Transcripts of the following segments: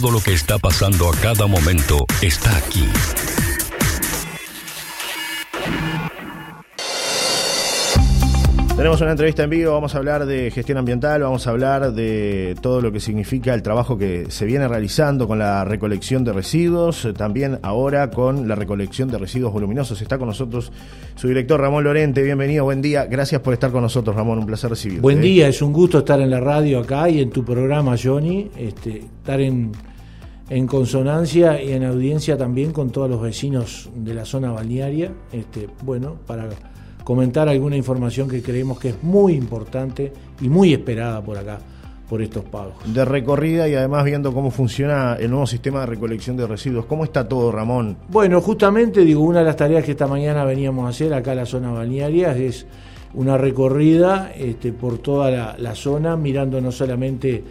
Todo lo que está pasando a cada momento está aquí. Tenemos una entrevista en vivo, vamos a hablar de gestión ambiental, vamos a hablar de todo lo que significa el trabajo que se viene realizando con la recolección de residuos, también ahora con la recolección de residuos voluminosos. Está con nosotros su director Ramón Lorente, bienvenido, buen día, gracias por estar con nosotros Ramón, un placer recibirte. Buen día, es un gusto estar en la radio acá y en tu programa Johnny, este, estar en, en consonancia y en audiencia también con todos los vecinos de la zona balnearia, este, bueno, para comentar alguna información que creemos que es muy importante y muy esperada por acá, por estos pagos. De recorrida y además viendo cómo funciona el nuevo sistema de recolección de residuos. ¿Cómo está todo, Ramón? Bueno, justamente, digo, una de las tareas que esta mañana veníamos a hacer acá en la zona balnearia es una recorrida este, por toda la, zona, mirando no solamente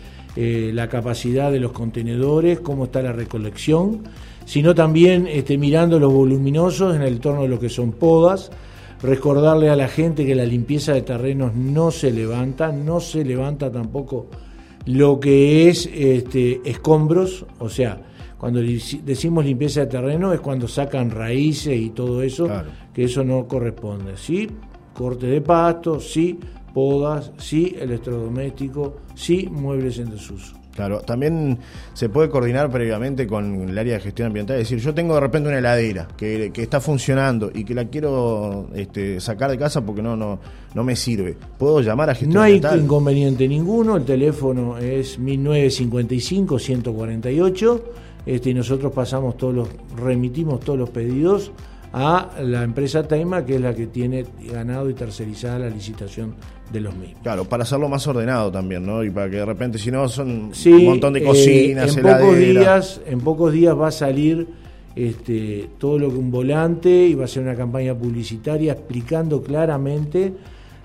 eh, la capacidad de los contenedores, cómo está la recolección, sino también este, mirando los voluminosos en el torno de lo que son podas, Recordarle a la gente que la limpieza de terrenos no se levanta, no se levanta tampoco lo que es este, escombros, o sea, cuando decimos limpieza de terreno es cuando sacan raíces y todo eso, que eso no corresponde. Sí, corte de pasto, sí, podas, sí, electrodoméstico, sí, muebles en desuso. Claro, también se puede coordinar previamente con el área de gestión ambiental, es decir, yo tengo de repente una heladera que, está funcionando y que la quiero este, sacar de casa porque no, no, no me sirve. ¿Puedo llamar a gestión ambiental? No hay inconveniente ninguno, el teléfono es 1955-148 este, y nosotros pasamos todos los, remitimos todos los pedidos a la empresa Taima, que es la que tiene ganado y tercerizada la licitación de los mismos. Claro, para hacerlo más ordenado también, ¿no? Y para que de repente, si no, son un montón de cocinas, eh, en pocos días En pocos días va a salir este, todo lo que un volante y va a ser una campaña publicitaria explicando claramente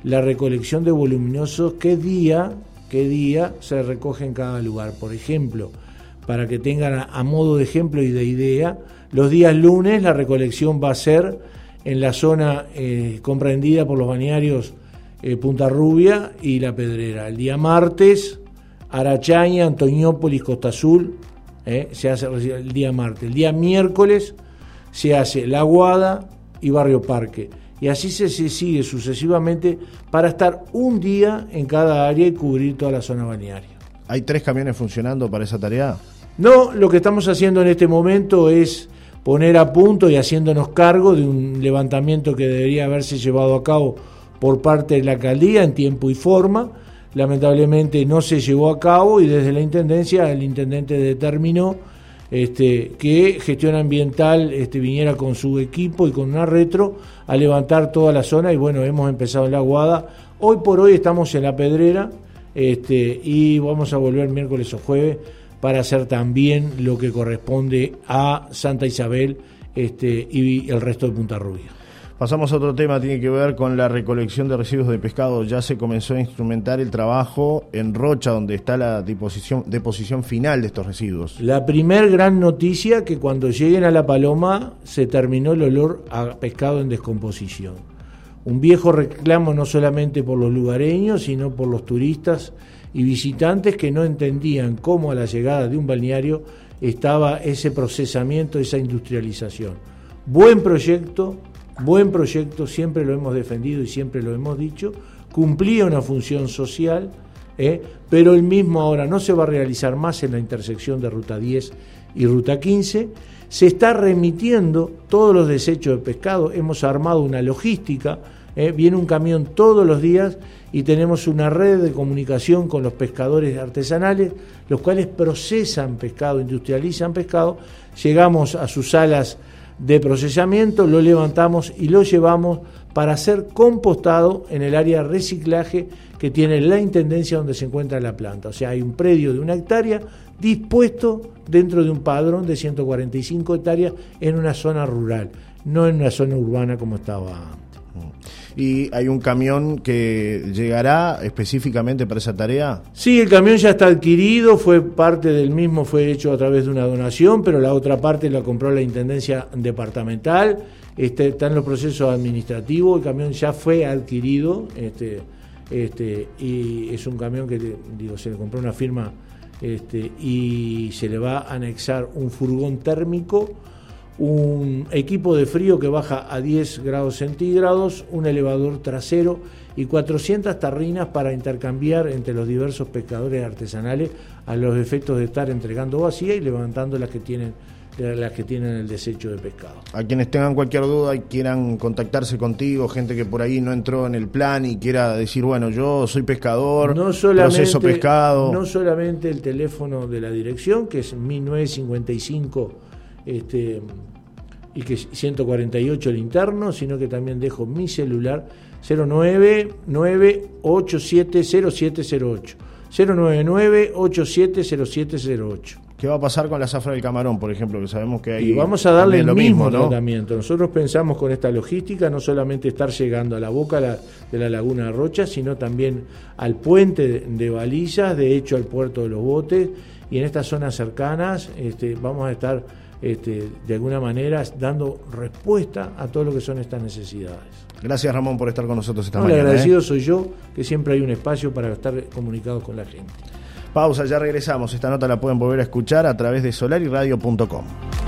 la recolección de voluminosos, qué día, qué día se recoge en cada lugar. Por ejemplo, para que tengan a modo de ejemplo y de idea, los días lunes la recolección va a ser en la zona eh, comprendida por los bañarios eh, Punta Rubia y La Pedrera. El día martes, Arachaña, Antoñópolis, Costa Azul, eh, se hace el día martes. El día miércoles se hace La Guada y Barrio Parque. Y así se, se, sigue sucesivamente para estar un día en cada área y cubrir toda la zona balnearia. ¿Hay tres camiones funcionando para esa tarea? No, lo que estamos haciendo en este momento es poner a punto y haciéndonos cargo de un levantamiento que debería haberse llevado a cabo por parte de la alcaldía en tiempo y forma. Lamentablemente no se llevó a cabo y desde la Intendencia el Intendente determinó este, que gestión ambiental este, viniera con su equipo y con una retro a levantar toda la zona y bueno, hemos empezado en la Guada. Hoy por hoy estamos en la Pedrera este, y vamos a volver miércoles o jueves para hacer también lo que corresponde a Santa Isabel este, y el resto de Punta Rubia. Pasamos a otro tema, tiene que ver con la recolección de residuos de pescado. Ya se comenzó a instrumentar el trabajo en Rocha, donde está la deposición, deposición final de estos residuos. La primer gran noticia que cuando lleguen a La Paloma se terminó el olor a pescado en descomposición. Un viejo reclamo no solamente por los lugareños, sino por los turistas y visitantes que no entendían cómo a la llegada de un balneario estaba ese procesamiento, esa industrialización. Buen proyecto, buen proyecto, siempre lo hemos defendido y siempre lo hemos dicho, cumplía una función social, ¿eh? pero el mismo ahora no se va a realizar más en la intersección de Ruta 10 y Ruta 15, se está remitiendo todos los desechos de pescado, hemos armado una logística, ¿eh? viene un camión todos los días y tenemos una red de comunicación con los pescadores artesanales, los cuales procesan pescado, industrializan pescado, llegamos a sus salas de procesamiento, lo levantamos y lo llevamos para ser compostado en el área de reciclaje que tiene la intendencia donde se encuentra la planta. O sea, hay un predio de una hectárea dispuesto dentro de un padrón de 145 hectáreas en una zona rural, no en una zona urbana como estaba antes y hay un camión que llegará específicamente para esa tarea. Sí, el camión ya está adquirido, fue parte del mismo, fue hecho a través de una donación, pero la otra parte la compró la Intendencia Departamental, este, está en los procesos administrativos, el camión ya fue adquirido, este, este, y es un camión que digo, se le compró una firma este, y se le va a anexar un furgón térmico, un equipo de frío que baja a 10 grados centígrados, un elevador trasero y 400 tarrinas para intercambiar entre los diversos pescadores artesanales a los efectos de estar entregando vacía y levantando las que tienen las que tienen el desecho de pescado. A quienes tengan cualquier duda y quieran contactarse contigo, gente que por ahí no entró en el plan y quiera decir, bueno, yo soy pescador, no proceso pescado. No solamente el teléfono de la dirección, que es 1955 este, y que es 148 el interno, sino que también dejo mi celular 099870708. 099870708. ¿Qué va a pasar con la zafra del camarón, por ejemplo? Que sabemos que hay. Y vamos a darle el mismo, tratamiento. Nosotros pensamos con esta logística no solamente estar llegando a la boca de la laguna de Rocha, sino también al puente de Balizas, de hecho al puerto de los botes, y en estas zonas cercanas este, vamos a estar este, de alguna manera dando respuesta a todo lo que son estas necesidades. Gracias Ramón por estar con nosotros esta no, mañana. El agradecido ¿eh? soy yo, que siempre hay un espacio para estar comunicados con la gente. Pausa, ya regresamos. Esta nota la pueden volver a escuchar a través de solariradio.com.